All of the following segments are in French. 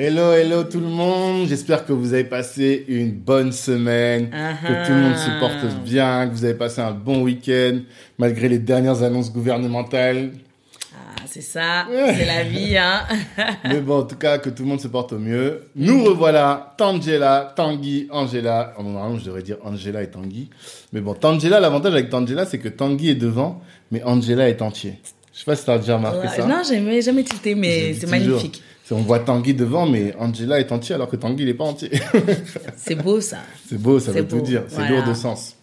Hello, hello tout le monde. J'espère que vous avez passé une bonne semaine, que tout le monde se porte bien, que vous avez passé un bon week-end, malgré les dernières annonces gouvernementales. Ah, c'est ça, c'est la vie, hein. Mais bon, en tout cas, que tout le monde se porte au mieux. Nous revoilà, Tangela, Tanguy, Angela. Oh, normalement, je devrais dire Angela et Tanguy. Mais bon, Tangela, l'avantage avec Tangela, c'est que Tanguy est devant, mais Angela est entier. Je sais pas si t'as déjà remarqué Ouais, ça. non, j'ai jamais tilté, mais c'est magnifique. On voit Tanguy devant, mais Angela est entier alors que Tanguy n'est pas entier. C'est beau, ça. c'est beau, ça veut tout dire. C'est voilà. lourd de sens.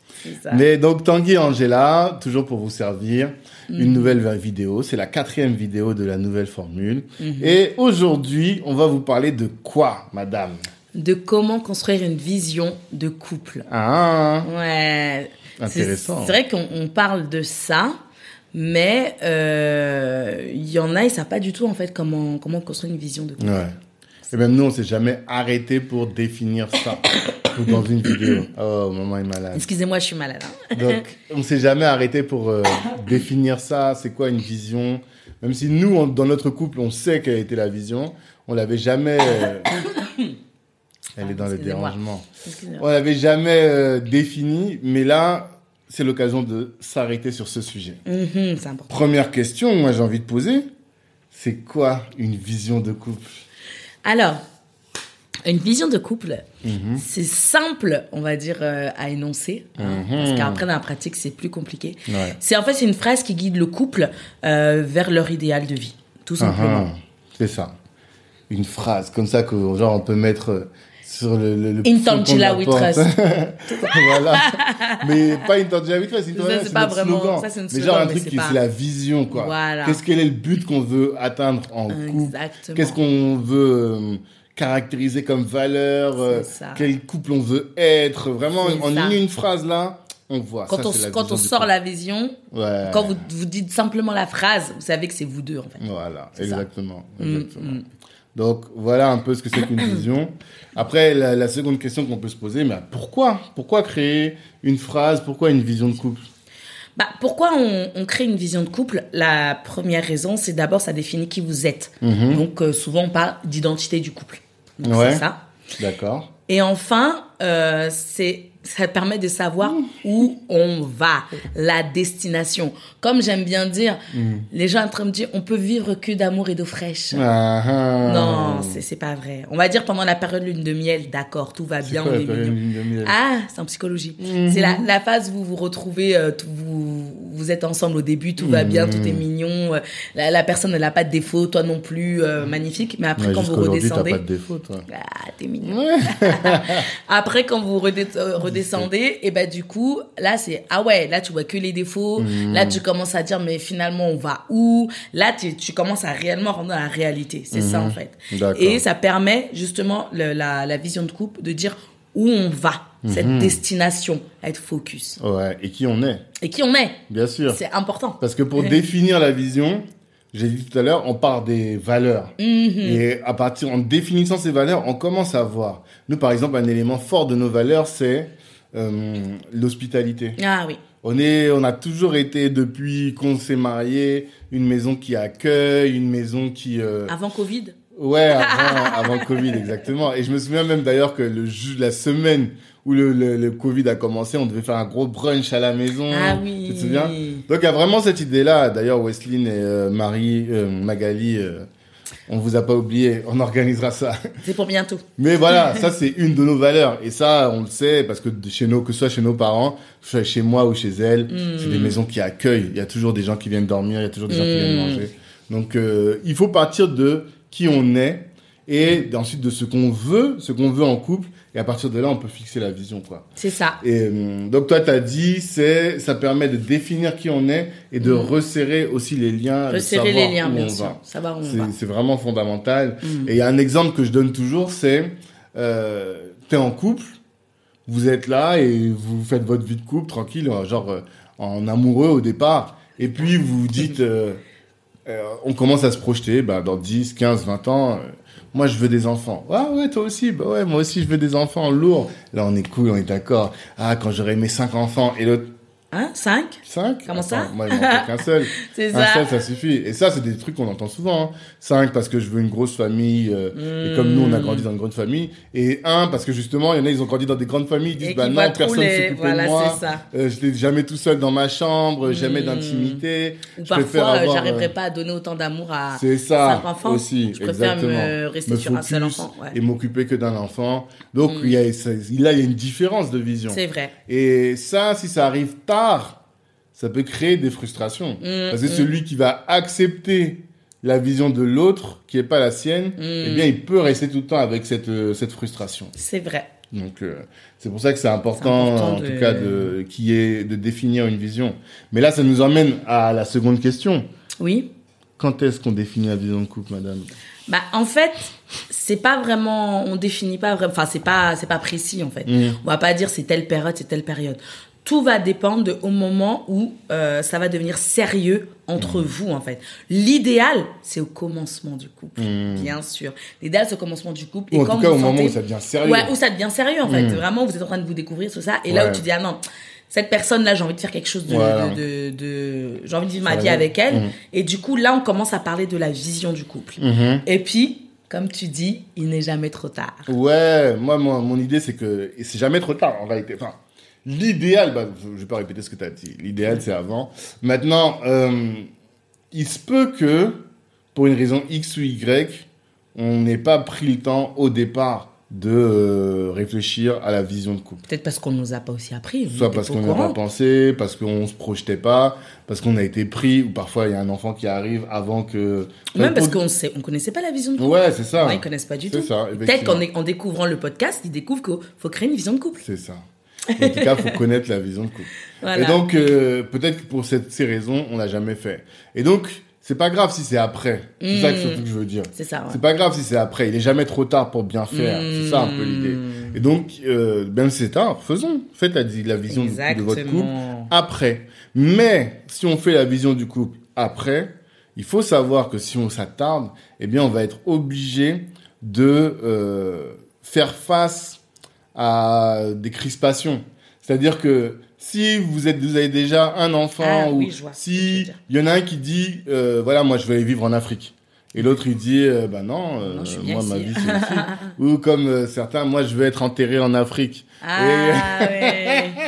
Ça. Mais donc Tanguy et Angela, toujours pour vous servir, Mm. une nouvelle vidéo. C'est la quatrième vidéo de la nouvelle formule. Mm-hmm. Et aujourd'hui, on va vous parler de quoi, madame? De comment construire une vision de couple. Ah, Ouais. Intéressant. C'est vrai qu'on on parle de ça, mais euh, il y en a, ils savent pas du tout, en fait, comment, comment construire une vision de couple. ouais. Et même nous, on s'est jamais arrêté pour définir ça dans une vidéo. Oh, maman est malade. Excusez-moi, je suis malade. hein. Donc, on s'est jamais arrêté pour euh, définir ça. C'est quoi une vision? Même si nous, on- dans notre couple, on sait quelle était la vision, on l'avait jamais. euh, Elle est dans le dérangement. On l'avait jamais euh, défini, mais là, c'est l'occasion de s'arrêter sur ce sujet. Mhm, c'est important. Première question, moi j'ai envie de poser, c'est quoi une vision de couple? Alors, une vision de couple, Mhm. c'est simple, on va dire, euh, à énoncer. hein, Parce qu'après, dans la pratique, c'est plus compliqué. Ouais. C'est en fait, c'est une phrase qui guide le couple euh, vers leur idéal de vie, tout simplement. Ah, C'est ça. Une phrase comme ça que genre on peut mettre euh, sur le, le, le trust. voilà. Mais pas une Tangela we trust, c'est pas vraiment- slogan. ça, c'est notre mais slogan, genre un mais truc qui pas- c'est la vision quoi. Voilà. Qu'est-ce quel est le but qu'on veut atteindre en couple? Exactement. Qu'est-ce qu'on veut euh, caractériser comme valeur euh, C'est ça. Quel couple on veut être? Vraiment en ça. une, phrase là, on voit. Quand Ça, on, quand sort la vision, Ouais. quand vous, vous dites simplement la phrase, vous savez que c'est vous deux, en fait. Voilà, exactement. Mm, exactement. mm. Donc voilà un peu ce que c'est qu'une vision. Après, la, la seconde question qu'on peut se poser, mais pourquoi? Pourquoi créer une phrase? Pourquoi une vision de couple? Bah, pourquoi on, on crée une vision de couple? La première raison, c'est d'abord, ça définit qui vous êtes. Donc, euh, souvent, on parle d'identité du couple. Donc, Mhm. Ouais. c'est ça. D'accord. Et enfin, euh, c'est ça permet de savoir où on va, la destination. Comme j'aime bien dire, les gens en train de me dire, on peut vivre que d'amour et d'eau fraîche. Ah, ah. Non, c'est pas vrai. On va dire pendant la période lune de miel, d'accord, tout va bien, quoi on la est période mignon. lune de miel? Ah, c'est en psychologie. C'est la, la phase où vous vous retrouvez, euh, tout- vous, vous êtes ensemble au début, tout va bien, tout est mignon. euh, La, la personne, elle n'a pas de défaut, toi non plus, euh, magnifique. Mais après, Ouais, quand vous redescendez. pas de défaut, toi. Ah, t'es mignon. Après, quand vous euh, redescendez, et ben du coup, là c'est ah ouais, là tu vois que les défauts. Là tu commences à dire mais finalement on va où? Là tu, tu commences à réellement rendre dans la réalité. C'est ça en fait. Et ça permet justement le- la, la vision de couple de dire où on va, Mhm. cette destination, être focus. Ouais, et qui on est, Et qui on est. bien sûr. C'est important. Parce que pour définir la vision, j'ai dit tout à l'heure, on part des valeurs. Mhm. Et à partir, en définissant ces valeurs, on commence à voir. Nous, par exemple, un élément fort de nos valeurs, c'est euh, l'hospitalité. Ah oui. On est, on a toujours été depuis qu'on s'est marié, une maison qui accueille, une maison qui, euh, Avant Covid. ouais, avant, Covid, exactement. Et je me souviens même d'ailleurs que le la semaine où le, le, le Covid a commencé, on devait faire un gros brunch à la maison. Ah oui. Tu te souviens? Donc il y a vraiment cette idée-là. D'ailleurs, Wesley et euh, Marie, euh, Magali, euh, on vous a pas oublié. On organisera ça. C'est pour bientôt. Mais voilà, ça c'est une de nos valeurs. Et ça, on le sait parce que chez nous, que ce soit chez nos parents, que ce soit chez moi ou chez elle, c'est des maisons qui accueillent. Il y a toujours des gens qui viennent dormir, il y a toujours des gens qui viennent manger. Donc euh, il faut partir de qui on est et ensuite de ce qu'on veut, ce qu'on veut en couple. Et à partir de là, on peut fixer la vision, quoi. C'est ça. Et euh, donc toi, t'as dit, c'est, ça permet de définir qui on est et de resserrer aussi les liens. Mm. Resserrer les liens, bien sûr. va. Savoir où on va. c'est vraiment fondamental. Mm. Et il y a un exemple que je donne toujours, c'est euh, t'es en couple, vous êtes là et vous faites votre vie de couple tranquille, genre euh, en amoureux au départ. Et puis vous vous dites, euh, euh, on commence à se projeter, bah, dans 10, 15, 20 ans, euh, moi je veux des enfants. Ah ouais, toi aussi, bah ouais, moi aussi je veux des enfants, lourd. Là on est cool, on est d'accord. Ah, quand j'aurai mes 5 enfants, et l'autre, Hein? 5 5 Comment ça? Moi il m'en faut qu'un seul. C'est Un ça. seul, ça suffit. Et ça, c'est des trucs qu'on entend souvent. Hein. Cinq, parce que je veux une grosse famille. euh, Et comme nous, on a grandi dans une grande famille. Et un, parce que justement, il y en a, ils ont grandi dans des grandes familles. Ils disent, Et bah non, personne les- s'occupait voilà, de moi. c'est ça. Euh, J'étais jamais tout seul dans ma chambre, jamais d'intimité. Ou Je parfois, euh, j'arriverai euh, pas à donner autant d'amour à C'est ça cinq enfants. aussi, Je préfère exactement. me rester Me sur un seul enfant. ouais. Et m'occuper que d'un enfant. Donc, il y a, ça- là, il y a une différence de vision. C'est vrai. Et ça, si ça arrive tard, ça peut créer des frustrations. Mm, Parce que celui qui va accepter la vision de l'autre, qui est pas la sienne, Mm. eh bien, il peut rester tout le temps avec cette, euh, cette frustration. C'est vrai. Donc, euh, c'est pour ça que c'est important, important en de- tout cas, de, qui est de définir une vision. Mais là, ça nous emmène à la seconde question. Oui. Quand est-ce qu'on définit la vision de couple, madame? Bah, en fait, c'est pas vraiment, on définit pas vraiment, enfin, c'est pas, c'est pas précis, en fait. Mm. On va pas dire c'est telle période, c'est telle période. Tout va dépendre de, au moment où euh, ça va devenir sérieux entre vous, en fait. L'idéal, c'est au commencement du couple, bien sûr. L'idéal, c'est au commencement du couple. Ou en quand tout cas, vous au moment sentez- où ça devient sérieux. Ouais, où ça devient sérieux, en fait. Mm. Vraiment, vous êtes en train de vous découvrir, tout ça. Et là où tu dis, ah non, cette personne-là, j'ai envie de faire quelque chose de, Voilà. de, de, de- j'ai envie de vivre ma vie avec elle. Mm. Et du coup, là, on commence à parler de la vision du couple. Mhm. Et puis, comme tu dis, il n'est jamais trop tard. Ouais, moi, moi, mon idée, c'est que et c'est jamais trop tard, en réalité. Enfin, l'idéal, bah, je vais pas répéter ce que tu as dit. L'idéal, c'est avant. Maintenant, euh, il se peut que, pour une raison X ou Y, on n'ait pas pris le temps au départ de euh, réfléchir à la vision de couple. Peut-être parce qu'on ne nous a pas aussi appris. Soit parce qu'on au n'y a pas pensé, parce qu'on se projetait pas, parce qu'on a été pris, ou parfois il y a un enfant qui arrive avant que... Même parce qu'on on connaissait pas la vision de couple. Ouais, c'est ça. Ouais, ils connaissent pas du tout. Peut-être qu'en découvrant le podcast, ils découvrent qu'il faut créer une vision de couple. C'est ça. En tout cas, faut connaître la vision de couple. Voilà. Et donc, euh, peut-être que pour cette, ces raisons, on l'a jamais fait. Et donc, c'est pas grave si c'est après. C'est ça que, surtout que je veux dire. C'est ça, ouais. C'est pas grave si c'est après. Il est jamais trop tard pour bien faire. C'est ça un peu l'idée. Et donc, euh, même si c'est tard, faisons. Faites la, la vision de, de votre couple après. Mais si on fait la vision du couple après, il faut savoir que si on s'attarde, eh bien, on va être obligé de euh, faire face à des crispations. C'est-à-dire que si vous êtes, vous avez déjà un enfant Ah, ou oui, si il y en a un qui dit, euh, voilà, moi je vais aller vivre en Afrique. Et l'autre il dit, euh, bah non, euh, Non, moi ma vie c'est ici. ou comme euh, certains, moi je veux être enterré en Afrique. Ah, ouais.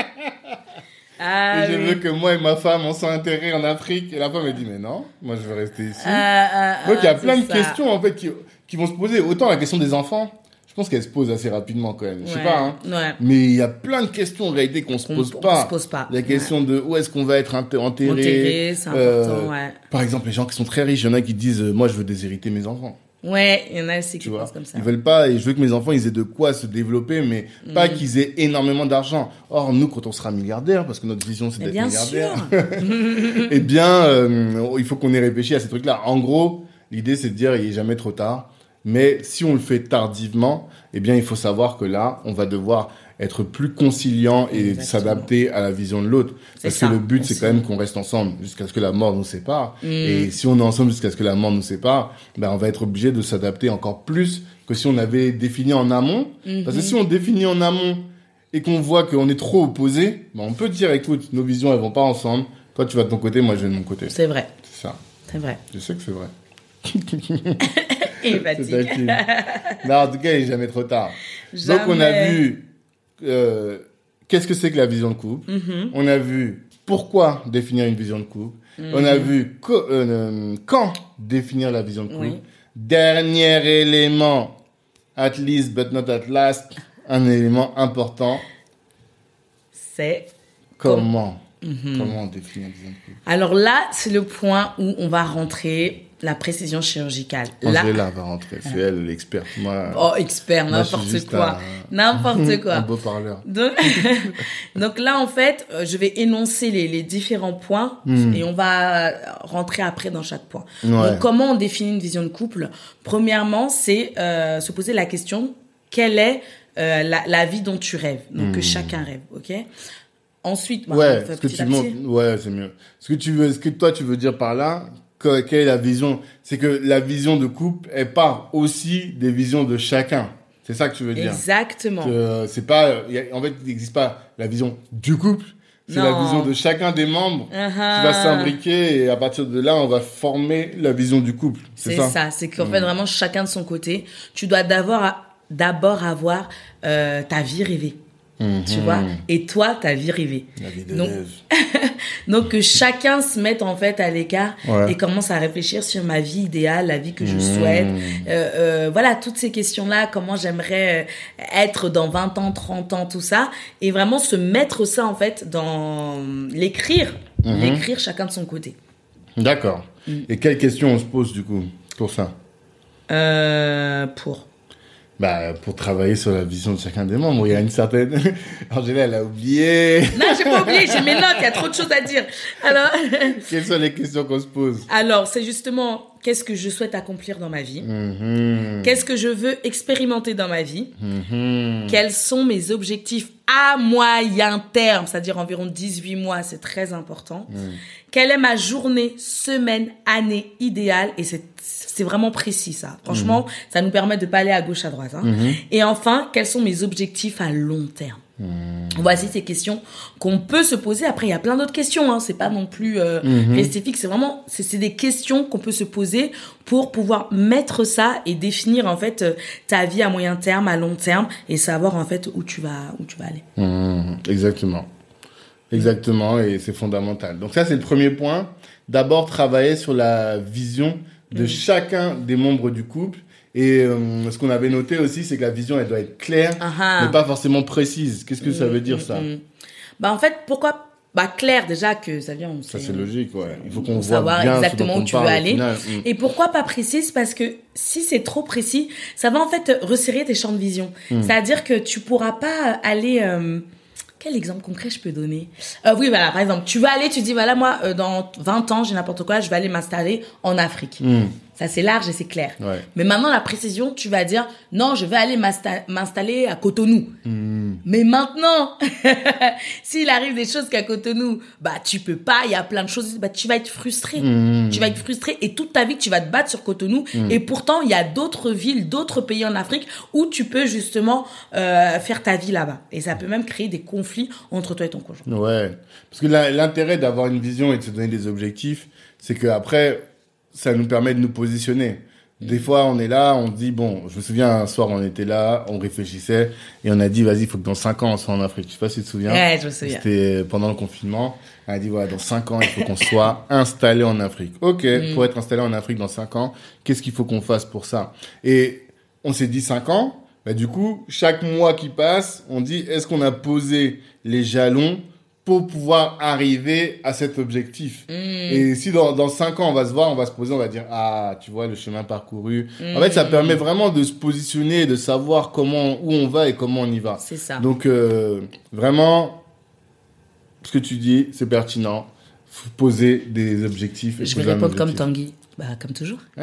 Ah, et je oui. veux que moi et ma femme, on soit enterrés en Afrique. Et la femme, elle dit, mais non, moi, je veux rester ici. Ah, ah, Donc, il y a plein de questions, en fait, qui, qui vont se poser. Autant la question des enfants, pense qu'elle se pose assez rapidement, quand même. Je sais Ouais, pas, hein. ouais. Mais il y a plein de questions, en réalité, qu'on se pose pas. se pose pas. La question de où est-ce qu'on va être enter- enterré. Enterré, c'est Euh, important, ouais. Par exemple, les gens qui sont très riches, il y en a qui disent, euh, moi, je veux déshériter mes enfants. Ouais, il y en a aussi qui pensent comme ça. ils veulent pas, et je veux que mes enfants, ils aient de quoi se développer, mais Mm. pas qu'ils aient énormément d'argent. Or, nous, quand on sera milliardaire, parce que notre vision, c'est d'être milliardaire, eh bien, euh, il faut qu'on ait réfléchi à ces trucs-là. En gros, l'idée, c'est de dire, il est jamais trop tard. Mais si on le fait tardivement, eh bien, il faut savoir que là, on va devoir être plus conciliant et s'adapter à la vision de l'autre. Parce ça, que le but, c'est quand même qu'on reste ensemble jusqu'à ce que la mort nous sépare. Mm. Et si on est ensemble jusqu'à ce que la mort nous sépare, ben, on va être obligé de s'adapter encore plus que si on avait défini en amont. Parce que si on définit en amont et qu'on voit qu'on est trop opposés, ben, on peut dire, écoute, nos visions, elles vont pas ensemble. Toi, tu vas de ton côté, moi, je vais de mon côté. C'est vrai, C'est ça. c'est vrai. Je sais que c'est vrai. Et C'est fatigue. Non, en tout cas, il est jamais trop tard. Donc, on a vu euh, qu'est-ce que c'est que la vision de couple? Mhm. On a vu pourquoi définir une vision de couple. On a vu co- euh, quand définir la vision de couple. Oui. Dernier élément, at least but not at last, un élément important. C'est Comment? Mhm. Comment définir la vision de couple? Alors là, c'est le point où on va rentrer la précision chirurgicale. Angela va rentrer, c'est elle l'experte. Moi, oh expert, n'importe quoi, un- n'importe un quoi. beau parleur. Donc, donc là, en fait, euh, je vais énoncer les, les différents points Hmm. et on va rentrer après dans chaque point. Ouais. Donc, comment on définit une vision de couple? Premièrement, c'est euh, se poser la question quelle est euh, la, la vie dont tu rêves. Donc que chacun rêve, ok? Ensuite, bah, ouais, ce que tu montres, ouais, c'est mieux. Ce que tu veux, ce que toi tu veux dire par là, que- quelle est la vision C'est que la vision de couple, elle part aussi des visions de chacun. C'est ça que tu veux dire. Exactement. Euh, c'est pas, en fait, il n'existe pas la vision du couple. C'est la vision de chacun des membres Uh-huh. qui va s'imbriquer et à partir de là, on va former la vision du couple. C'est ça. ça, c'est qu'en fait vraiment chacun de son côté, tu dois d'abord d'abord avoir euh, ta vie rêvée. Tu vois? Et toi, ta vie rêvée. La vie de Donc, rêve. Donc que chacun se mette en fait à l'écart Ouais. et commence à réfléchir sur ma vie idéale, la vie que je souhaite. Euh, euh, voilà, toutes ces questions-là, comment j'aimerais euh, être dans 20 ans, 30 ans, tout ça. Et vraiment se mettre ça en fait dans l'écrire. L'écrire chacun de son côté. D'accord. Mm. Et quelles questions on se pose du coup pour ça? Euh, pour. Bah, pour travailler sur la vision de chacun des membres, il y a une certaine. Angela, elle a oublié. Non, j'ai pas oublié, j'ai mes notes, il y a trop de choses à dire. Alors, Quelles sont les questions qu'on se pose? Alors c'est justement qu'est-ce que je souhaite accomplir dans ma vie? Mhm. Qu'est-ce que je veux expérimenter dans ma vie? Mhm. Quels sont mes objectifs à moyen terme, c'est-à-dire environ 18 mois, c'est très important. Quelle est ma journée, semaine, année idéale? Et c'est c'est vraiment précis ça. Franchement, ça nous permet de pas aller à gauche à droite. hein. Et enfin, quels sont mes objectifs à long terme? Voici ces questions qu'on peut se poser. Après, il y a plein d'autres questions. Hein. C'est pas non plus euh, spécifique. C'est vraiment, c'est c'est des questions qu'on peut se poser pour pouvoir mettre ça et définir en fait euh, ta vie à moyen terme, à long terme, et savoir en fait où tu vas, où tu vas aller. Mhm. Exactement. Exactement, et c'est fondamental. Donc ça, c'est le premier point. D'abord, travailler sur la vision de chacun des membres du couple. Et euh, ce qu'on avait noté aussi, c'est que la vision, elle doit être claire, Ah ah. mais pas forcément précise. Qu'est-ce que ça veut dire, ça Mm. Bah en fait, pourquoi Bah clair déjà que ça vient. On Ça, c'est logique, ouais. Il faut qu'on savoir bien exactement où tu veux aller. Mm. Et pourquoi pas précise? Parce que si c'est trop précis, ça va en fait resserrer tes champs de vision. Mm. C'est-à-dire que tu pourras pas aller. euh, quel exemple concret je peux donner? Euh, Oui, voilà, par exemple, tu vas aller, tu dis, voilà, moi, euh, dans 20 ans, j'ai n'importe quoi, je vais aller m'installer en Afrique. Mm. Ça, c'est large et c'est clair. Ouais. Mais maintenant, la précision, tu vas dire, non, je vais aller m'insta- m'installer à Cotonou. Mm. Mais maintenant, s'il arrive des choses qu'à Cotonou, bah tu peux pas, il y a plein de choses, bah tu vas être frustré. Mm. Tu vas être frustré et toute ta vie tu vas te battre sur Cotonou et pourtant il y a d'autres villes, d'autres pays en Afrique où tu peux justement euh, faire ta vie là-bas et ça peut même créer des conflits entre toi et ton conjoint. Ouais. Parce que l'intérêt d'avoir une vision et de se donner des objectifs, c'est que après, ça nous permet de nous positionner. Des fois, on est là, on dit, bon, je me souviens, un soir, on était là, on réfléchissait, et on a dit, vas-y, il faut que dans 5 ans, on soit en Afrique. Je sais pas si tu te souviens. Ouais, je me souviens. C'était pendant le confinement. On a dit, voilà, dans 5 ans, il faut qu'on soit installé en Afrique. Ok, Mm. pour être installé en Afrique dans 5 ans, qu'est-ce qu'il faut qu'on fasse pour ça? Et on s'est dit 5 ans, bah, du coup, chaque mois qui passe, on dit, est-ce qu'on a posé les jalons pour pouvoir arriver à cet objectif. Mm. Et si dans, dans 5 ans, on va se voir, on va se poser, on va dire, ah, tu vois, le chemin parcouru. En fait, ça permet vraiment de se positionner, de savoir comment, où on va et comment on y va. C'est ça. Donc, euh, vraiment, ce que tu dis, c'est pertinent. Faut poser des objectifs. et je vais répondre comme. Tanguy. Bah comme toujours.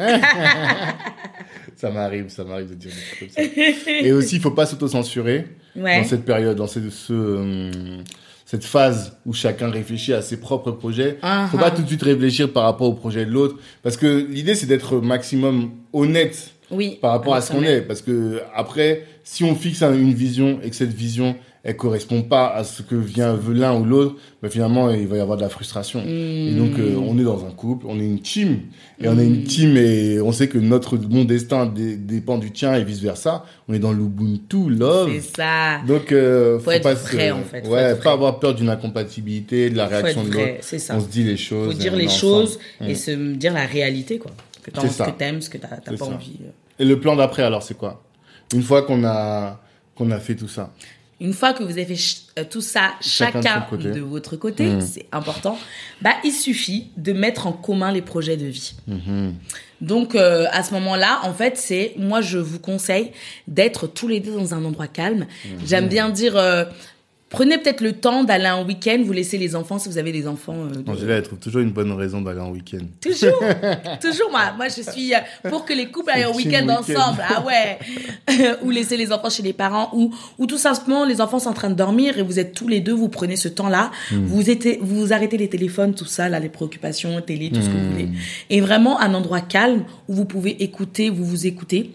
Ça m'arrive, ça m'arrive de dire des trucs comme ça. Et aussi, il faut pas s'auto-censurer Ouais. dans cette période, dans cette, ce, euh, cette phase où chacun réfléchit à ses propres projets. Ah, faut ah. pas tout de suite réfléchir par rapport au projet de l'autre. Parce que l'idée, c'est d'être maximum honnête Oui. par rapport à ce qu'on est. Parce que après, si on fixe un- une vision et que cette vision, elle correspond pas à ce que vient l'un ou l'autre, ben finalement, il va y avoir de la frustration. Et donc, euh, on est dans un couple, on est une team. Et on est une team et on sait que notre, mon destin dé- dépend du tien et vice versa. On est dans l'Ubuntu, love. C'est ça. Donc, euh, Faut faut, être pas vrai, se, en fait, faut ouais, être pas avoir peur d'une incompatibilité, de la Faut réaction de l'autre. c'est ça. On se dit les choses. Faut dire les choses ensemble. et Mm. se dire la réalité quoi. Que envie- ça. que t'aimes, ce que t'as pas ça. envie. euh. Et le plan d'après, alors, c'est quoi? Une fois qu'on a, qu'on a fait tout ça. Une fois que vous avez fait ch- euh, tout ça, Chacun chacun, de votre côté, Mm. c'est important, bah, il suffit de mettre en commun les projets de vie. Mhm. Donc, euh, à ce moment-là, en fait, c'est, moi, je vous conseille d'être tous les deux dans un endroit calme. Mhm. J'aime bien dire, euh, Prenez peut-être le temps d'aller un week-end, vous laissez les enfants si vous avez des enfants. euh, de- Angela, elle trouve toujours une bonne raison d'aller en week-end. Toujours, toujours moi. Moi, je suis euh, pour que les couples aillent Team week-end ensemble. Ah ouais. ou laisser les enfants chez les parents, ou ou tout simplement les enfants sont en train de dormir et vous êtes tous les deux, vous prenez ce temps-là, Hmm. vous êtes, vous arrêtez les téléphones, tout ça, là, les préoccupations, télé, tout ce que vous Hmm. voulez, et vraiment un endroit calme où vous pouvez écouter, vous vous écoutez.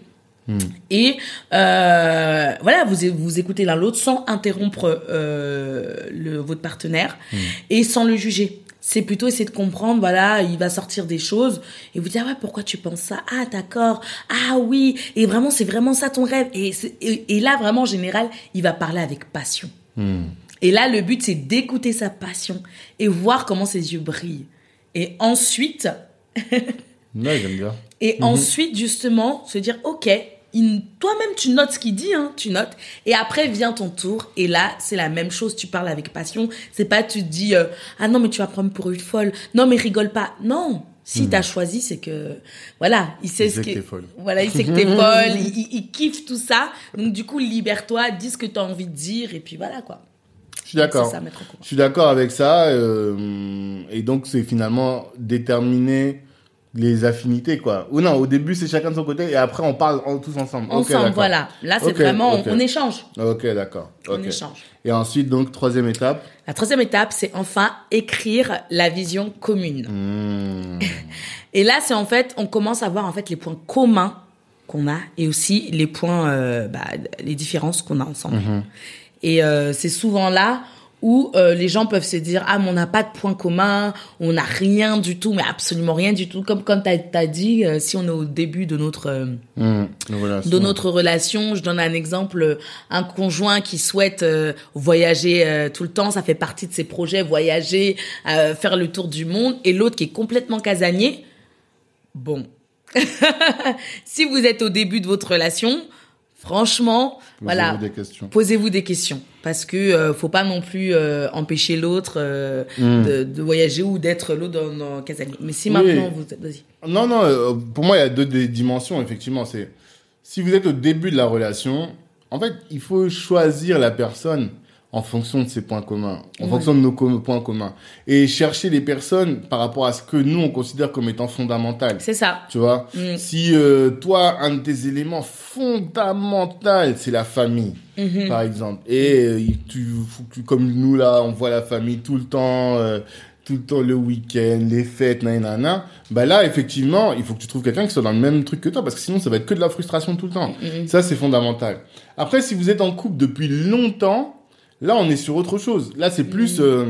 Hmm. Et euh, voilà, vous vous écoutez l'un l'autre sans interrompre euh, le, votre partenaire Hmm. et sans le juger. C'est plutôt essayer de comprendre, voilà, il va sortir des choses et vous dire, ah ouais, pourquoi tu penses ça? Ah, d'accord. Ah oui. Et vraiment, c'est vraiment ça ton rêve. Et, et, et là, vraiment, en général, il va parler avec passion. Hmm. Et là, le but, c'est d'écouter sa passion et voir comment ses yeux brillent. Et ensuite, Ouais, j'aime bien. et ensuite, justement, se dire, OK, toi-même, tu notes ce qu'il dit, hein, tu notes. Et après, vient ton tour. Et là, c'est la même chose. Tu parles avec passion. C'est pas, tu te dis, euh, ah non, mais tu vas prendre pour une folle. Non, mais rigole pas. Non. Si t'as choisi, c'est que, voilà, il sait Il ce que que, folle. voilà, il sait que t'es folle, il, il- il kiffe tout ça. Donc, du coup, libère-toi, dis ce que t'as envie de dire, et puis voilà, quoi. Je suis d'accord. Je suis d'accord avec ça. euh, et donc, c'est finalement déterminer les affinités, quoi. Ou non, au début, c'est chacun de son côté et après, on parle en- tous ensemble. Ensemble, d'accord. voilà. Là, c'est vraiment, on, on échange. Ok, d'accord. On échange. Et ensuite, donc, troisième étape. La troisième étape, c'est enfin écrire la vision commune. Hmm. Et là, c'est en fait, on commence à voir en fait les points communs qu'on a et aussi les points, euh, bah, les différences qu'on a ensemble. Et euh, c'est souvent là où euh, les gens peuvent se dire ah mais on n'a pas de points communs, on n'a rien du tout, mais absolument rien du tout. Comme quand t'as as dit, euh, si on est au début de notre euh. Voilà, de notre relation. Je donne un exemple, euh, un conjoint qui souhaite voyager tout le temps, ça fait partie de ses projets, voyager, euh, faire le tour du monde, et l'autre qui est complètement casanier. Bon, si vous êtes au début de votre relation, franchement, Posez-vous voilà, des questions. posez-vous des questions parce que euh, faut pas non plus euh, empêcher l'autre euh, Mm. de, de voyager ou d'être l'autre dans, dans casanier. Mais si Oui. maintenant vous, vas-y. Non, non, euh, pour moi, il y a deux dimensions, effectivement. C'est si vous êtes au début de la relation, en fait, il faut choisir la personne en fonction de ses points communs, en Ouais. fonction de nos com- points communs. Et chercher les personnes par rapport à ce que nous, on considère comme étant fondamental. C'est ça. Tu vois Mm. Si euh, toi, un de tes éléments fondamentaux, c'est la famille, Mhm. par exemple, et euh, tu, comme nous là, on voit la famille tout le temps, euh, tout le temps le week-end, les fêtes, nanana, bah là, effectivement, il faut que tu trouves quelqu'un qui soit dans le même truc que toi, parce que sinon, ça va être que de la frustration tout le temps. Mhm. Ça, c'est fondamental. Après, si vous êtes en couple depuis longtemps, là, on est sur autre chose. Là, c'est plus, euh,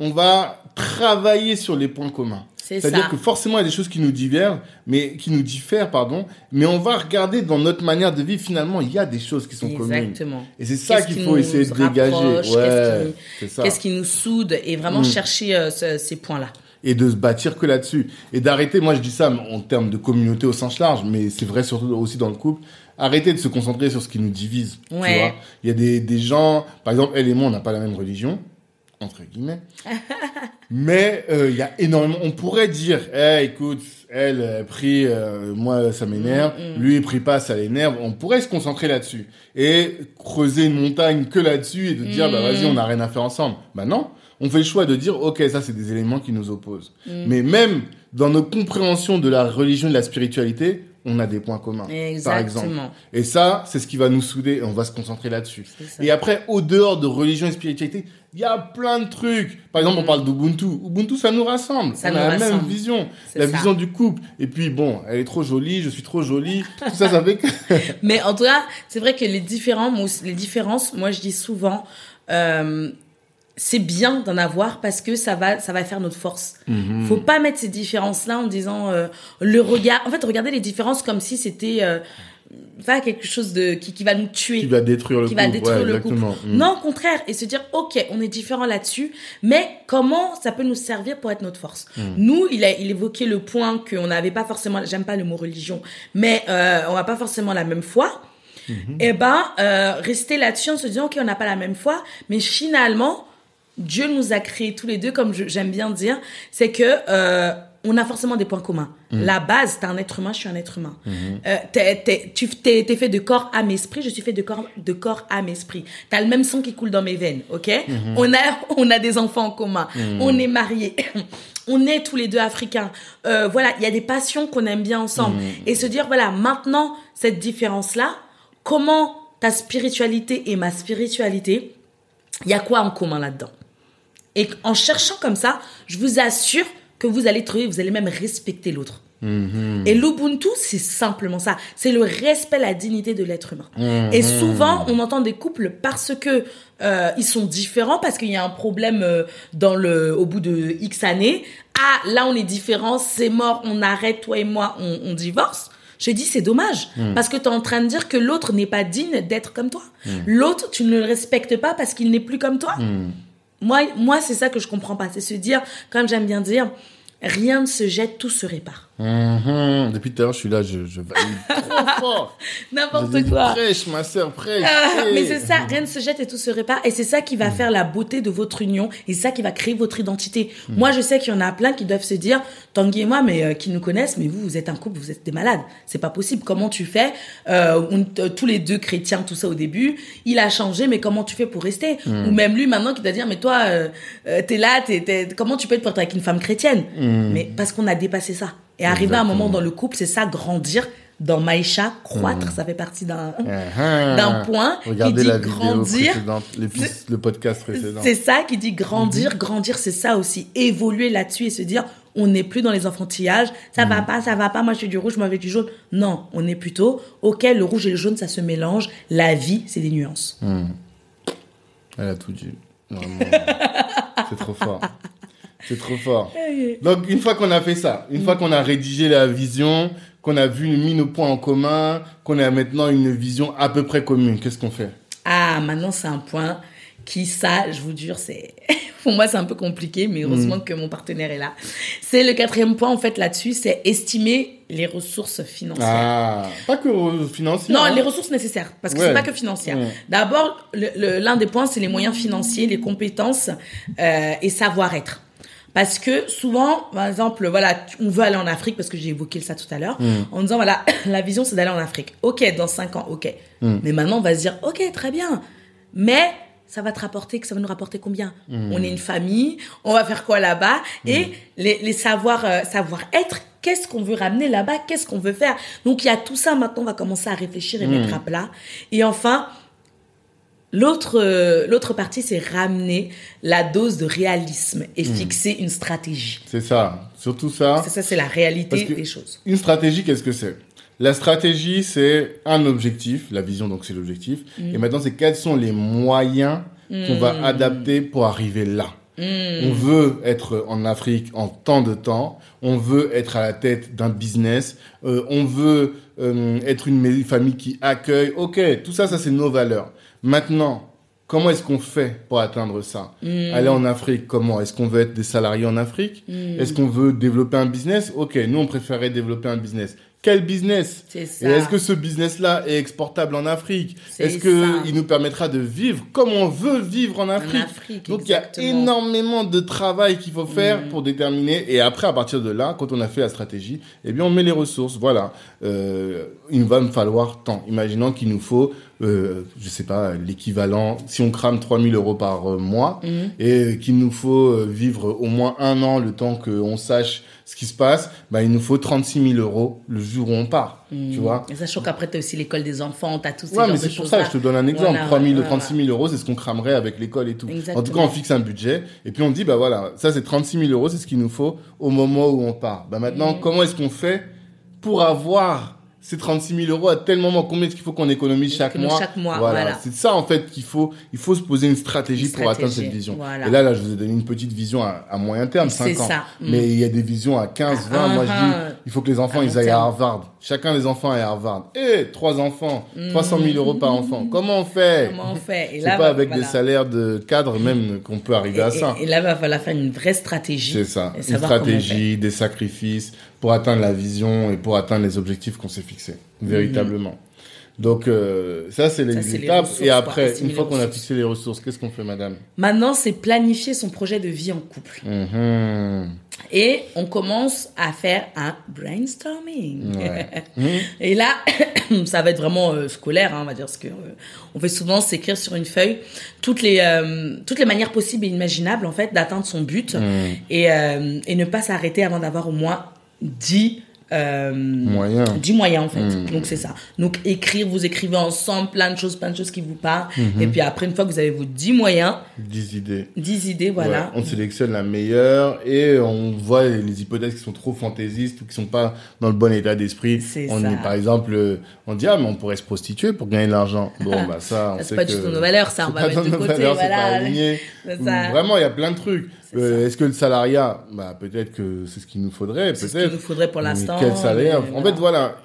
on va travailler sur les points communs. C'est ça. C'est-à-dire que forcément, il y a des choses qui nous divergent, mais qui nous diffèrent, pardon. Mais on va regarder dans notre manière de vivre. Finalement, il y a des choses qui sont communes. Exactement. Et c'est ça qu'il qui faut essayer de dégager. qu'est-ce Ouais, qui-. Qu'est-ce qui nous soude et vraiment Mm. chercher euh, ce- ces points-là. Et de se bâtir que là-dessus. Et d'arrêter, moi je dis ça en termes de communauté au sens large, mais c'est vrai surtout aussi dans le couple. Arrêter de se concentrer sur ce qui nous divise. tu Ouais. vois. Il y a des, des gens, par exemple, elle et moi, on n'a pas la même religion, entre guillemets. mais euh, il y a énormément. On pourrait dire, Eh, écoute, elle, elle prie, euh, moi ça m'énerve. Mm, mm. Lui, il prie pas, ça l'énerve. On pourrait se concentrer là-dessus et creuser une montagne que là-dessus et de dire, bah Mm. vas-y, on n'a rien à faire ensemble. Bah non. On fait le choix de dire, ok, ça c'est des éléments qui nous opposent. Mm. Mais même dans nos compréhensions de la religion et de la spiritualité, on a des points communs. Par exemple. Et ça, c'est ce qui va nous souder et on va se concentrer là-dessus. Et après, au dehors de religion et spiritualité, il y a plein de trucs. Par exemple, on parle d'Ubuntu. Ubuntu, ça nous rassemble. Ça on nous a la même vision. La ça. vision du couple. Et puis, bon, elle est trop jolie, je suis trop jolie. Tout ça, ça fait que... Mais en tout cas, c'est vrai que les différents, les différences, moi je dis souvent, euh, c'est bien d'en avoir parce que ça va, ça va faire notre force. Mhm. Faut pas mettre ces différences-là en disant euh, le regard. En fait, regardez les différences comme si c'était euh, pas quelque chose de qui, qui va nous tuer. Qui va détruire le qui couple. va détruire Ouais, le couple. Mhm. Non, au contraire, et se dire, ok, on est différents là-dessus, mais comment ça peut nous servir pour être notre force? Mhm. Nous, il a il évoquait le point qu'on n'avait pas forcément, j'aime pas le mot religion, mais euh, on n'a pas forcément la même foi. Mhm. Et ben, euh, rester là-dessus en se disant, ok, on n'a pas la même foi, mais finalement, Dieu nous a créés tous les deux, comme j'aime bien dire, c'est que euh, on a forcément des points communs. La base, t'es un être humain, je suis un être humain. Euh, t'es, t'es- tu t'es, t'es fait de corps, âme, esprit, je suis fait de corps, de corps, âme, esprit. T'as le même sang qui coule dans mes veines, ok? On a, on a des enfants en commun. On est mariés. on est tous les deux africains. Euh, voilà, il y a des passions qu'on aime bien ensemble. Et se dire, voilà, maintenant, cette différence-là, comment ta spiritualité et ma spiritualité, il y a quoi en commun là-dedans? Et en cherchant comme ça, je vous assure que vous allez trouver, vous allez même respecter l'autre. Et l'Ubuntu, c'est simplement ça. C'est le respect, la dignité de l'être humain. Et souvent, on entend des couples parce que euh, ils sont différents, parce qu'il y a un problème euh, dans le, au bout de X années. Ah, là, on est différents, c'est mort, on arrête, toi et moi, on, on divorce. Je dis, c'est dommage. Parce que tu es en train de dire que l'autre n'est pas digne d'être comme toi. L'autre, tu ne le respectes pas parce qu'il n'est plus comme toi. Moi, c'est ça que je comprends pas. C'est se dire, comme j'aime bien dire, rien ne se jette, tout se répare. Mhm. Depuis tout à l'heure, je suis là, je, je valide trop fort. N'importe quoi. Prêche, ma sœur, prêche. Ah, mais c'est ça, rien ne se jette et tout se répare. Et c'est ça qui va faire la beauté de votre union. Et c'est ça qui va créer votre identité. Moi, je sais qu'il y en a plein qui doivent se dire, Tanguy et moi, mais euh, qui nous connaissent, mais vous, vous êtes un couple, vous êtes des malades. C'est pas possible. Comment tu fais euh, on- euh, Tous les deux chrétiens, tout ça au début. Il a changé, mais comment tu fais pour rester? Ou même lui, maintenant, qui doit dire, mais toi, euh, t'es là, t'es- comment tu peux être porté avec une femme chrétienne? Mais parce qu'on a dépassé ça. Et arriver à un moment dans le couple, c'est ça, grandir. Dans Maïcha, croître, ça fait partie d'un Mhm. d'un point qui Regardez dit la grandir. le podcast précédent. C'est ça qui dit grandir. Grandir, c'est ça aussi. Évoluer là-dessus et se dire, on n'est plus dans les enfantillages. Ça va pas, ça va pas. Moi, je suis du rouge, moi, je suis du jaune. Non, on est plutôt, ok, le rouge et le jaune, ça se mélange. La vie, c'est des nuances. Elle a tout dit. Vraiment. c'est trop fort. C'est trop fort. Donc, une fois qu'on a fait ça, une fois qu'on a rédigé la vision, qu'on a vu, mis nos points en commun, qu'on a maintenant une vision à peu près commune, qu'est-ce qu'on fait? Ah, maintenant, c'est un point qui, ça, je vous jure, c'est, pour moi, c'est un peu compliqué, mais heureusement que mon partenaire est là. C'est le quatrième point, en fait, là-dessus, c'est estimer les ressources financières. Ah, pas que euh, financier. Non, hein. les ressources nécessaires, parce que Ouais. c'est pas que financière. Ouais. D'abord, l'un des points, c'est les moyens financiers, les compétences euh, et savoir-être. Parce que souvent, par exemple, voilà, on veut aller en Afrique, parce que j'ai évoqué ça tout à l'heure, Mm. en disant, voilà, la vision, c'est d'aller en Afrique. Ok, dans cinq ans, ok. Mm. Mais maintenant, on va se dire, ok, très bien. Mais ça va te rapporter, que ça va nous rapporter combien? Mm. On est une famille, on va faire quoi là-bas? Et les, les savoir, euh, savoir-être, qu'est-ce qu'on veut ramener là-bas? Qu'est-ce qu'on veut faire? Donc il y a tout ça, maintenant on va commencer à réfléchir et mettre à plat. Et enfin, l'autre euh, l'autre partie, c'est ramener la dose de réalisme et fixer une stratégie. C'est ça. Surtout ça. C'est ça, c'est la réalité des choses. Une stratégie, qu'est-ce que c'est? La stratégie, c'est un objectif. La vision, donc, c'est l'objectif. Mm. Et maintenant, c'est quels sont les moyens qu'on va adapter pour arriver là. On veut être en Afrique en tant de temps. On veut être à la tête d'un business. Euh, on veut euh, être une famille qui accueille. Ok, tout ça, ça c'est nos valeurs. Maintenant, comment est-ce qu'on fait pour atteindre ça? Mm. Aller en Afrique, comment? Est-ce qu'on veut être des salariés en Afrique? Est-ce qu'on veut développer un business? Ok, nous on préférait développer un business. Quel business? C'est Et est-ce que ce business-là est exportable en Afrique? Est-ce que ça. il nous permettra de vivre comme on veut vivre en Afrique, Afrique, Donc il y a énormément de travail qu'il faut faire Mm. pour déterminer. Et après, à partir de là, quand on a fait la stratégie, eh bien on met les ressources. Voilà, euh, il va me falloir tant. Imaginons qu'il nous faut, euh, je sais pas, l'équivalent. Si on crame 3000 euros par euh, mois Mm. et qu'il nous faut euh, vivre au moins un an le temps qu'on sache ce qui se passe, bah, il nous faut 36 000 euros le jour où on part. Tu vois Et sachant qu'après, tu as aussi l'école des enfants, tu as tous ces Ouais, mais c'est pour ça, je te donne un exemple. Voilà, 3 000, voilà. 36 000 euros, c'est ce qu'on cramerait avec l'école et tout. En tout Exactement. cas, on fixe un budget et puis on dit, bah voilà, ça c'est 36 000 euros, c'est ce qu'il nous faut au moment où on part. Bah maintenant, comment est-ce qu'on fait pour avoir ces 36 000 euros à tel moment Combien est-ce qu'il faut qu'on économise chaque mois chaque mois, voilà. C'est ça, en fait, qu'il faut, il faut se poser une stratégie Une pour atteindre cette vision. voilà. Et là, là, je vous ai donné une petite vision à, à moyen terme, C'est 5 ans. ça. Mm. Mais il y a des visions à 15, 20. Moi, je Ah, dis, ah. il faut que les enfants, ils aillent à. Harvard. Chacun des enfants est à Harvard. Eh, trois enfants, 300 000 euros par enfant. Comment on fait Comment on fait Et C'est pas avec voilà. des salaires de cadre même qu'on peut arriver à Et- ça. Et, et là, va falloir faire une vraie stratégie. C'est ça. et Une stratégie, des sacrifices pour atteindre la vision et pour atteindre les objectifs qu'on s'est fixés. Véritablement. Donc euh, ça c'est les Ça, les étapes. Et après, une fois qu'on a fixé les ressources, qu'est-ce qu'on fait, madame? Maintenant, c'est planifier son projet de vie en couple. Mhm. Et on commence à faire un brainstorming. Ouais. Et là, ça va être vraiment euh, scolaire, hein, on va dire, ce que euh, on fait souvent, c'est écrire sur une feuille toutes les euh, toutes les manières possibles et imaginables en fait d'atteindre son but Mhm. et et ne pas s'arrêter avant d'avoir au moins 10 euh, Moyen. 10 moyens en fait. Mhm. Donc c'est ça. Donc écrire, vous écrivez ensemble plein de choses, plein de choses qui vous parlent. Mhm. Et puis après, une fois que vous avez vos 10 moyens, 10 idées. 10 idées, voilà. Ouais, on sélectionne la meilleure et on voit les, hypothèses qui sont trop fantaisistes ou qui sont pas dans le bon état d'esprit. C'est On ça. est par exemple, euh, on dit ah mais on pourrait se prostituer pour gagner de l'argent. Bon bah ça, on sait c'est pas que du tout nos valeurs, ça, on va pas mettre de nos côté, valeurs, c'est pas voilà. aligné. Ça. Vraiment, il y a plein de trucs. Euh. Est-ce que le salariat, bah peut-être que c'est ce qu'il nous faudrait, C'est ce qu'il peut-être. nous faudrait pour l'instant. Quel salaire mais En fait, voilà,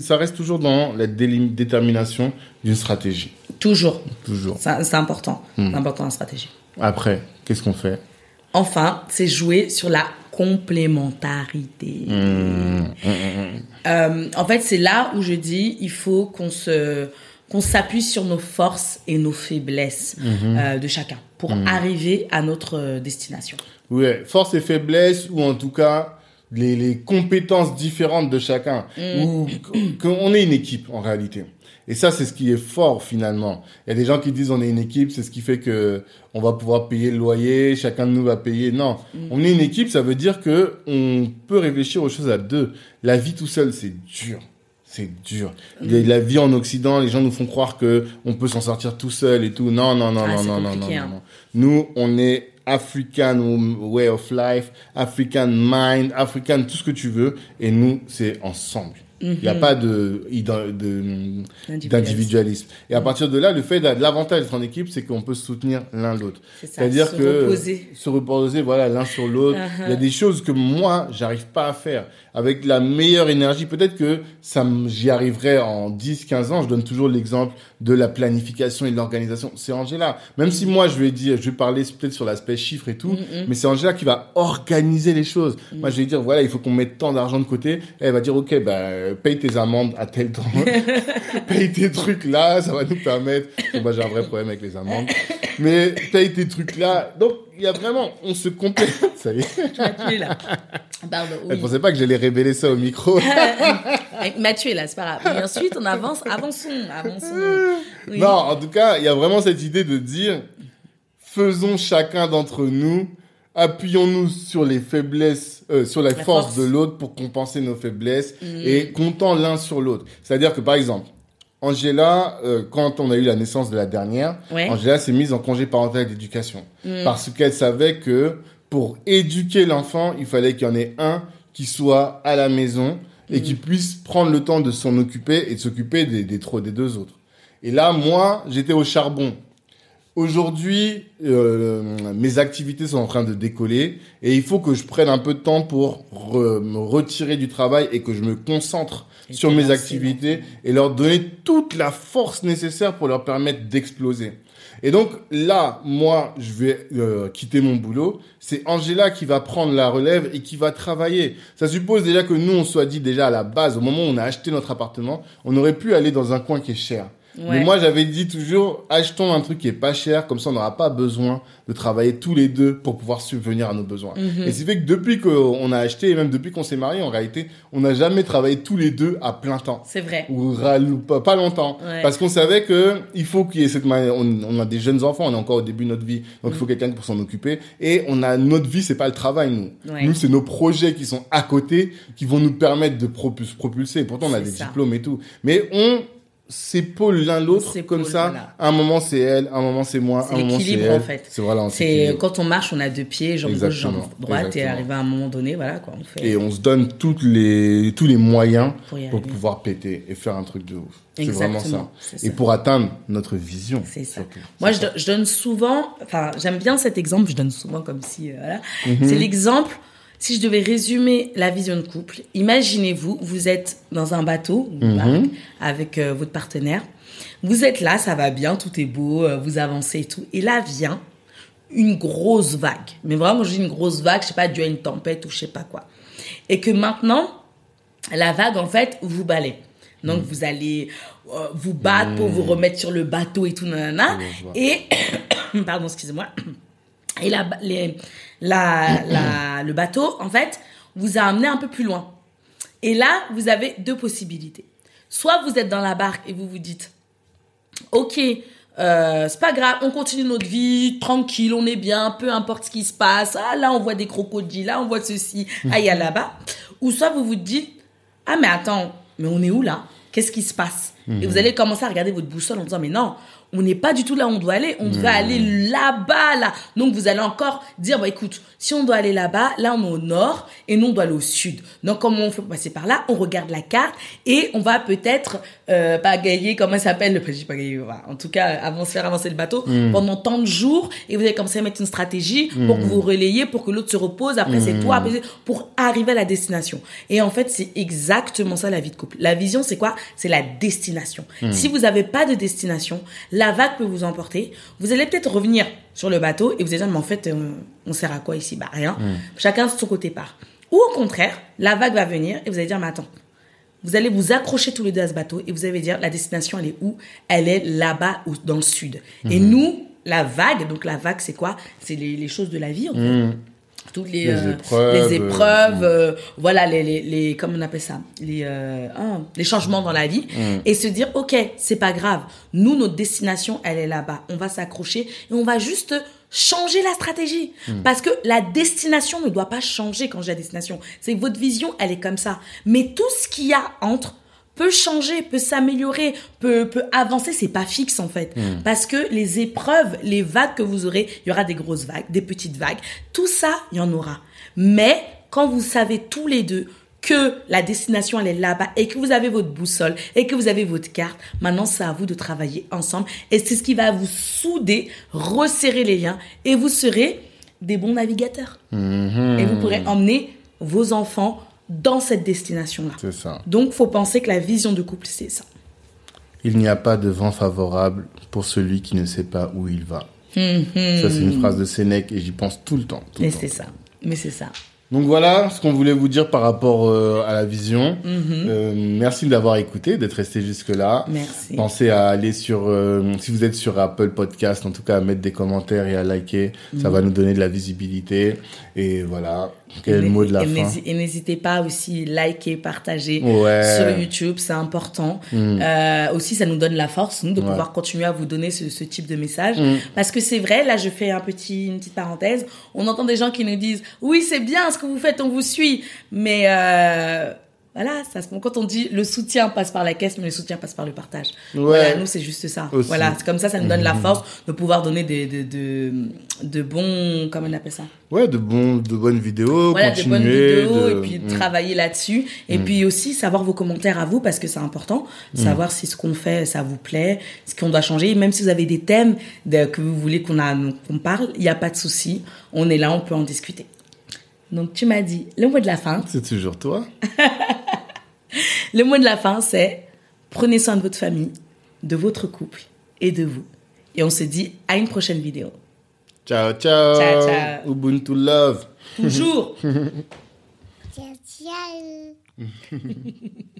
ça reste toujours dans la détermination d'une stratégie. Toujours. Toujours. C'est important. Hmm. C'est important la stratégie. Après, qu'est-ce qu'on fait? Enfin, c'est jouer sur la complémentarité. Mmh, Euh, en fait, c'est là où je dis, il faut qu'on se qu'on s'appuie sur nos forces et nos faiblesses Mhm. euh, de chacun pour arriver à notre euh, destination. Ouais, force et faiblesse, ou en tout cas, les, les compétences différentes de chacun. Ou qu'on est une équipe, en réalité. Et ça, c'est ce qui est fort, finalement. Il y a des gens qui disent on est une équipe, c'est ce qui fait que on va pouvoir payer le loyer, chacun de nous va payer. Non. On est une équipe, ça veut dire que on peut réfléchir aux choses à deux. La vie tout seul, c'est dur. C'est dur. La vie en Occident, les gens nous font croire que on peut s'en sortir tout seul et tout. Non, non, non, Ah, non, non, non, non, compliqué, non, hein. non. Nous, on est African way of life, African mind, African tout ce que tu veux. Et nous, c'est ensemble. Il n'y a pas de, d'individualisme. Et à partir de là, le fait l'avantage d'être en équipe, c'est qu'on peut se soutenir l'un l'autre. C'est-à-dire se que reposer. se reposer, voilà, l'un sur l'autre. Uh-huh. Il y a des choses que moi, j'arrive pas à faire avec la meilleure énergie. Peut-être que ça, j'y arriverai en 10, 15 ans. Je donne toujours l'exemple de la planification et de l'organisation. C'est Angela. Même si moi, je vais dire, je vais parler peut-être sur l'aspect chiffres et tout, Mm-hmm. mais c'est Angela qui va organiser les choses. Mm. Moi, je vais dire, voilà, il faut qu'on mette tant d'argent de côté. Elle va dire, ok, bah, paye tes amendes à tel temps. paye tes trucs là, ça va nous permettre. Bon, bah, j'ai un vrai problème avec les amendes. Mais paye tes trucs là. Donc, il y a vraiment, on se complète. Ça y est. Tu m'as tué là. Pardon. Elle Oui. pensait pas que j'allais révéler ça au micro. Il m'a tué là, c'est pas grave. Et ensuite, on avance, avançons, avançons. Oui. Non, en tout cas, il y a vraiment cette idée de dire, faisons chacun d'entre nous, appuyons-nous sur les faiblesses, euh, sur la, La force, force. de l'autre pour compenser nos faiblesses Mm. et comptant l'un sur l'autre. C'est-à-dire que par exemple, Angela, euh, quand on a eu la naissance de la dernière, Ouais. Angela s'est mise en congé parental d'éducation Mm. parce qu'elle savait que pour éduquer l'enfant, il fallait qu'il y en ait un qui soit à la maison et Mm. qui puisse prendre le temps de s'en occuper et de s'occuper des, des, des deux autres. Et là, moi, j'étais au charbon. Aujourd'hui, euh, mes activités sont en train de décoller et il faut que je prenne un peu de temps pour re- me retirer du travail et que je me concentre Et sur mes activités et leur donner toute la force nécessaire pour leur permettre d'exploser. Et donc là, moi, je vais euh, quitter mon boulot. C'est Angela qui va prendre la relève et qui va travailler. Ça suppose déjà que nous, on soit dit déjà à la base, au moment où on a acheté notre appartement, on aurait pu aller dans un coin qui est cher. Mais moi, j'avais dit toujours, achetons un truc qui est pas cher, comme ça on n'aura pas besoin de travailler tous les deux pour pouvoir subvenir à nos besoins. Mhm. Et c'est fait que depuis qu'on a acheté, et même depuis qu'on s'est mariés, en réalité, on n'a jamais travaillé tous les deux à plein temps. C'est vrai. Ou pas, pas longtemps. Ouais. Parce qu'on savait que il faut qu'il y ait cette manière, on, on a des jeunes enfants, on est encore au début de notre vie, donc il faut quelqu'un pour s'en occuper. Et on a, notre vie, c'est pas le travail, nous. Ouais. Nous, c'est nos projets qui sont à côté, qui vont nous permettre de propul- se propulser. Pourtant, on a des ça. diplômes et tout. Mais on s'épaule l'un l'autre comme ça. voilà. Un moment, c'est elle, un moment, c'est moi, C'est un moment, c'est elle. en fait. C'est voilà, C'est quand on marche, on a deux pieds, jambe gauche, jambe Exactement, droite, et arrivé à un moment donné, voilà quoi, on fait. Et on se donne toutes les, tous les moyens Pour pouvoir péter et faire un truc de ouf. C'est vraiment ça. Et pour atteindre notre vision. C'est ça. surtout. Moi, ça. je donne souvent, enfin, j'aime bien cet exemple, je donne souvent comme si, euh, voilà. Mhm. C'est l'exemple, si je devais résumer la vision de couple, imaginez-vous, vous êtes dans un bateau, Mhm. barque, avec euh, votre partenaire. Vous êtes là, ça va bien, tout est beau, euh, vous avancez et tout. Et là vient une grosse vague. Mais vraiment, je dis une grosse vague, je sais pas, dû à une tempête ou je sais pas quoi. Et que maintenant, la vague, en fait, vous balaie. Donc vous allez euh, vous battre pour vous remettre sur le bateau et tout, nanana. Et, pardon, excusez-moi. Et la, les- la, la- le bateau, en fait, vous a amené un peu plus loin. Et là, vous avez deux possibilités. Soit vous êtes dans la barque et vous vous dites, ok, euh, c'est pas grave, on continue notre vie, tranquille, on est bien, peu importe ce qui se passe. Ah, là, on voit des crocodiles, là, on voit ceci, ah, il y a là-bas. Ou soit vous vous dites, ah, mais attends, mais on est où là? Qu'est-ce qui se passe? Et vous allez commencer à regarder votre boussole en disant, mais non, on n'est pas du tout là où on doit aller, on doit aller là-bas, là. Donc vous allez encore dire, bah écoute, si on doit aller là-bas, là on est au nord et nous on doit aller au sud. Donc comment on fait pour passer par là? On regarde la carte et on va peut-être euh, pagayer, comment ça s'appelle? Le je dis pagayer, en tout cas, avancer, faire avancer le bateau pendant tant de jours et vous allez commencer à mettre une stratégie pour que vous relayez, pour que l'autre se repose, après c'est toi, après pour arriver à la destination. Et en fait, c'est exactement ça la vie de couple. La vision, c'est quoi? C'est la destination. Si vous n'avez pas de destination, la vague peut vous emporter. Vous allez peut-être revenir sur le bateau et vous allez dire, mais en fait, euh, on sert à quoi ici? Bah rien. Chacun de son côté part. Ou au contraire, la vague va venir et vous allez dire, mais attends, vous allez vous accrocher tous les deux à ce bateau et vous allez dire la destination elle est où? Elle est là-bas ou dans le sud. Et nous, la vague, donc la vague c'est quoi? C'est les, les choses de la vie en fait. Toutes les, Les euh, épreuves, les épreuves, euh, voilà les, les, les comment on appelle ça? Les euh, ah, les changements dans la vie. Et se dire ok c'est pas grave. Nous notre destination elle est là-bas. On va s'accrocher et on va juste changer la stratégie. Parce que la destination ne doit pas changer quand j'ai la destination. C'est que votre vision elle est comme ça. Mais tout ce qu'il y a entre peut changer, peut s'améliorer, peut, peut avancer, c'est pas fixe en fait. Parce que les épreuves, les vagues que vous aurez, il y aura des grosses vagues, des petites vagues, tout ça, il y en aura. Mais quand vous savez tous les deux que la destination elle est là-bas et que vous avez votre boussole et que vous avez votre carte, maintenant c'est à vous de travailler ensemble et c'est ce qui va vous souder, resserrer les liens et vous serez des bons navigateurs. Et vous pourrez emmener vos enfants dans cette destination-là. C'est ça. Donc, faut penser que la vision de couple, c'est ça. Il n'y a pas de vent favorable pour celui qui ne sait pas où il va. Ça, c'est une phrase de Sénèque et j'y pense tout le temps. tout le Mais temps. c'est ça. Mais c'est ça. Donc voilà ce qu'on voulait vous dire par rapport euh, à la vision. Mhm. Euh, merci d'avoir écouté, d'être resté jusque-là. Merci. Pensez à aller sur, euh, si vous êtes sur Apple Podcast, en tout cas à mettre des commentaires et à liker. Mhm. Ça va nous donner de la visibilité. Et voilà. Quel Et mot de la et fin n'hési- Et n'hésitez pas aussi liker, partager Ouais. Mm. sur YouTube, c'est important. Euh, aussi, ça nous donne la force nous, de Ouais. pouvoir continuer à vous donner ce, ce type de message. Mm. Parce que c'est vrai, là, je fais un petit, une petite parenthèse. On entend des gens qui nous disent, oui, c'est bien ce que vous faites, on vous suit. Mais euh, voilà, ça, se- quand on dit le soutien passe par la caisse, mais le soutien passe par le partage. Ouais. Voilà, nous, c'est juste ça. Aussi. Voilà, c'est comme ça, ça nous donne la force de pouvoir donner des, de, de, de bons, comment on appelle ça? Ouais, de, bons, de bonnes vidéos. voilà, de continuer, bonnes vidéos de- et puis Mm. travailler là-dessus. Et puis aussi savoir vos commentaires à vous parce que c'est important. Savoir si ce qu'on fait, ça vous plaît, ce qu'on doit changer. Même si vous avez des thèmes de- que vous voulez qu'on a- qu'on parle, il n'y a pas de souci. On est là, on peut en discuter. Donc tu m'as dit, le mot de la fin, C'est toujours toi. le mot de la fin c'est prenez soin de votre famille, de votre couple et de vous. Et on se dit à une prochaine vidéo. Ciao, ciao. Ciao, ciao. Ubuntu love. Toujours Ciao, ciao.